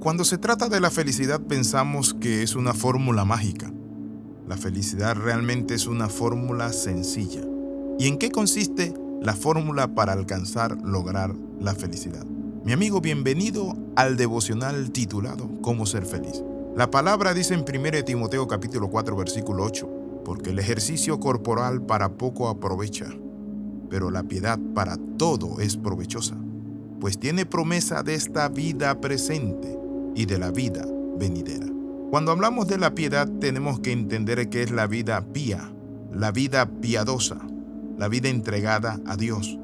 Cuando se trata de la felicidad pensamos que es una fórmula mágica. La felicidad realmente es una fórmula sencilla. ¿Y en qué consiste la fórmula para alcanzar, lograr la felicidad? Mi amigo, bienvenido al devocional titulado Cómo ser feliz. La palabra dice en 1 Timoteo capítulo 4 versículo 8, porque el ejercicio corporal para poco aprovecha, pero la piedad para todo es provechosa, pues tiene promesa de esta vida presente y de la vida venidera. Cuando hablamos de la piedad tenemos que entender que es la vida pía, la vida piadosa, la vida entregada a Dios,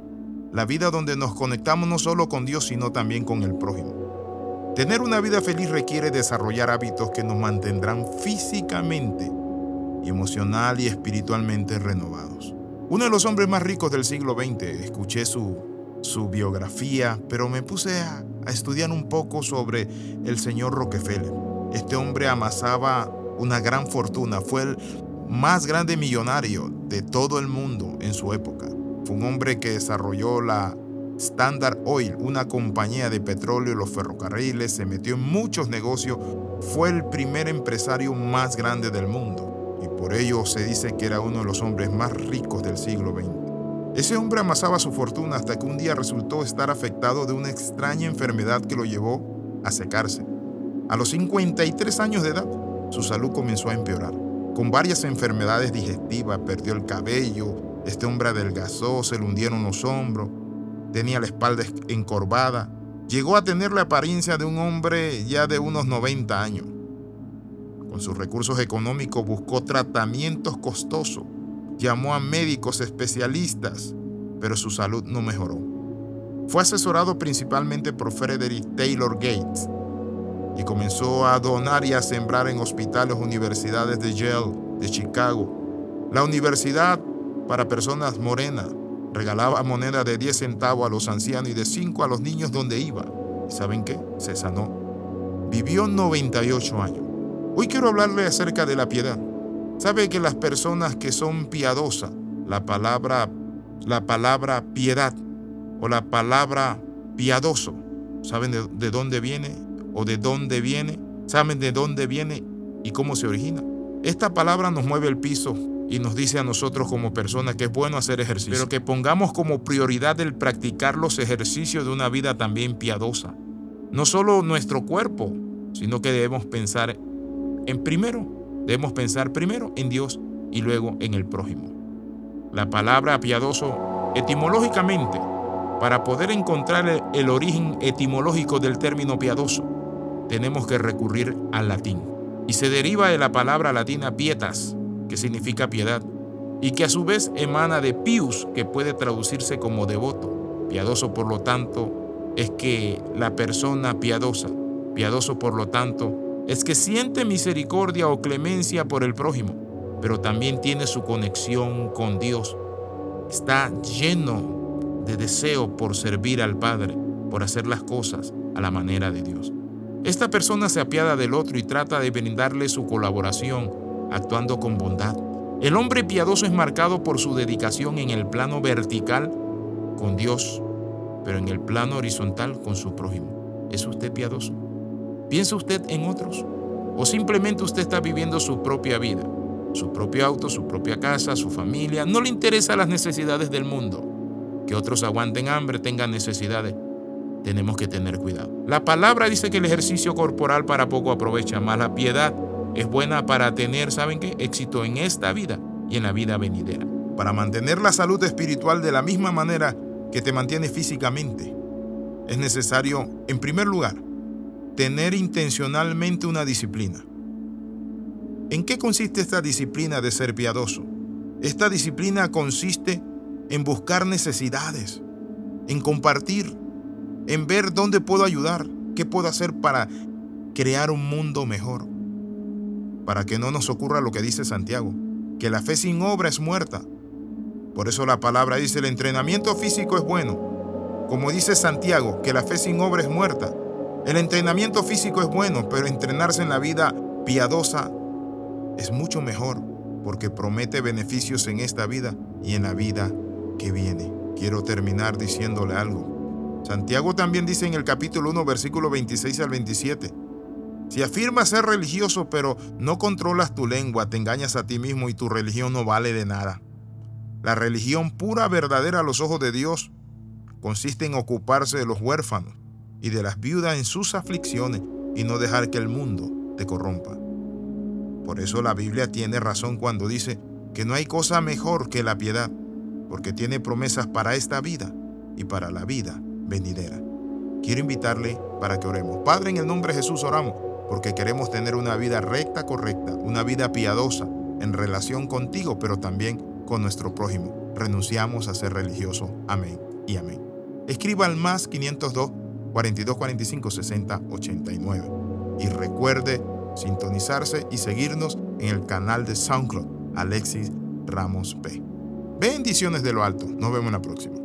la vida donde nos conectamos no solo con Dios sino también con el prójimo. Tener una vida feliz requiere desarrollar hábitos que nos mantendrán físicamente, emocional y espiritualmente renovados. Uno de los hombres más ricos del siglo XX, escuché su, su biografía, pero me puse a, estudiar un poco sobre el señor Rockefeller. Este hombre amasaba una gran fortuna, fue el más grande millonario de todo el mundo en su época. Fue un hombre que desarrolló la Standard Oil, una compañía de petróleo, los ferrocarriles, se metió en muchos negocios, fue el primer empresario más grande del mundo y por ello se dice que era uno de los hombres más ricos del siglo XX. Ese hombre amasaba su fortuna hasta que un día resultó estar afectado de una extraña enfermedad que lo llevó a secarse. A los 53 años de edad, su salud comenzó a empeorar. Con varias enfermedades digestivas, perdió el cabello, este hombre adelgazó, se le hundieron los hombros, tenía la espalda encorvada, llegó a tener la apariencia de un hombre ya de unos 90 años. Con sus recursos económicos buscó tratamientos costosos llamó a médicos especialistas, pero su salud no mejoró. Fue asesorado principalmente por Frederick Taylor Gates y comenzó a donar y a sembrar en hospitales, universidades de Yale, de Chicago. La universidad para personas morenas regalaba moneda de 10 centavos a los ancianos y de 5 a los niños donde iba. ¿Y saben qué? Se sanó. Vivió 98 años. Hoy quiero hablarle acerca de la piedad. ¿Sabe que las personas que son piadosas, la palabra, la palabra piedad o la palabra piadoso, ¿saben de, de dónde viene o de dónde viene? ¿Saben de dónde viene y cómo se origina? Esta palabra nos mueve el piso y nos dice a nosotros como personas que es bueno hacer ejercicio, pero que pongamos como prioridad el practicar los ejercicios de una vida también piadosa. No solo nuestro cuerpo, sino que debemos pensar en primero Debemos pensar primero en Dios y luego en el prójimo. La palabra piadoso etimológicamente, para poder encontrar el origen etimológico del término piadoso, tenemos que recurrir al latín. Y se deriva de la palabra latina pietas, que significa piedad, y que a su vez emana de pius, que puede traducirse como devoto. Piadoso, por lo tanto, es que la persona piadosa, piadoso, por lo tanto, es que siente misericordia o clemencia por el prójimo, pero también tiene su conexión con Dios. Está lleno de deseo por servir al Padre, por hacer las cosas a la manera de Dios. Esta persona se apiada del otro y trata de brindarle su colaboración, actuando con bondad. El hombre piadoso es marcado por su dedicación en el plano vertical con Dios, pero en el plano horizontal con su prójimo. ¿Es usted piadoso? ¿Piensa usted en otros? ¿O simplemente usted está viviendo su propia vida? Su propio auto, su propia casa, su familia. No le interesan las necesidades del mundo. Que otros aguanten hambre, tengan necesidades. Tenemos que tener cuidado. La palabra dice que el ejercicio corporal para poco aprovecha, más la piedad es buena para tener, ¿saben qué? Éxito en esta vida y en la vida venidera. Para mantener la salud espiritual de la misma manera que te mantiene físicamente, es necesario, en primer lugar, tener intencionalmente una disciplina. ¿En qué consiste esta disciplina de ser piadoso? Esta disciplina consiste en buscar necesidades, en compartir, en ver dónde puedo ayudar, qué puedo hacer para crear un mundo mejor. Para que no nos ocurra lo que dice Santiago, que la fe sin obra es muerta. Por eso la palabra dice, el entrenamiento físico es bueno. Como dice Santiago, que la fe sin obra es muerta. El entrenamiento físico es bueno, pero entrenarse en la vida piadosa es mucho mejor porque promete beneficios en esta vida y en la vida que viene. Quiero terminar diciéndole algo. Santiago también dice en el capítulo 1, versículo 26 al 27, Si afirmas ser religioso pero no controlas tu lengua, te engañas a ti mismo y tu religión no vale de nada. La religión pura, verdadera a los ojos de Dios, consiste en ocuparse de los huérfanos y de las viudas en sus aflicciones y no dejar que el mundo te corrompa. Por eso la Biblia tiene razón cuando dice que no hay cosa mejor que la piedad, porque tiene promesas para esta vida y para la vida venidera. Quiero invitarle para que oremos. Padre, en el nombre de Jesús oramos, porque queremos tener una vida recta, correcta, una vida piadosa en relación contigo, pero también con nuestro prójimo. Renunciamos a ser religioso. Amén y amén. Escriba al más 502 4245 60 89. Y recuerde sintonizarse y seguirnos en el canal de SoundCloud Alexis Ramos P. Bendiciones de lo alto. Nos vemos en la próxima.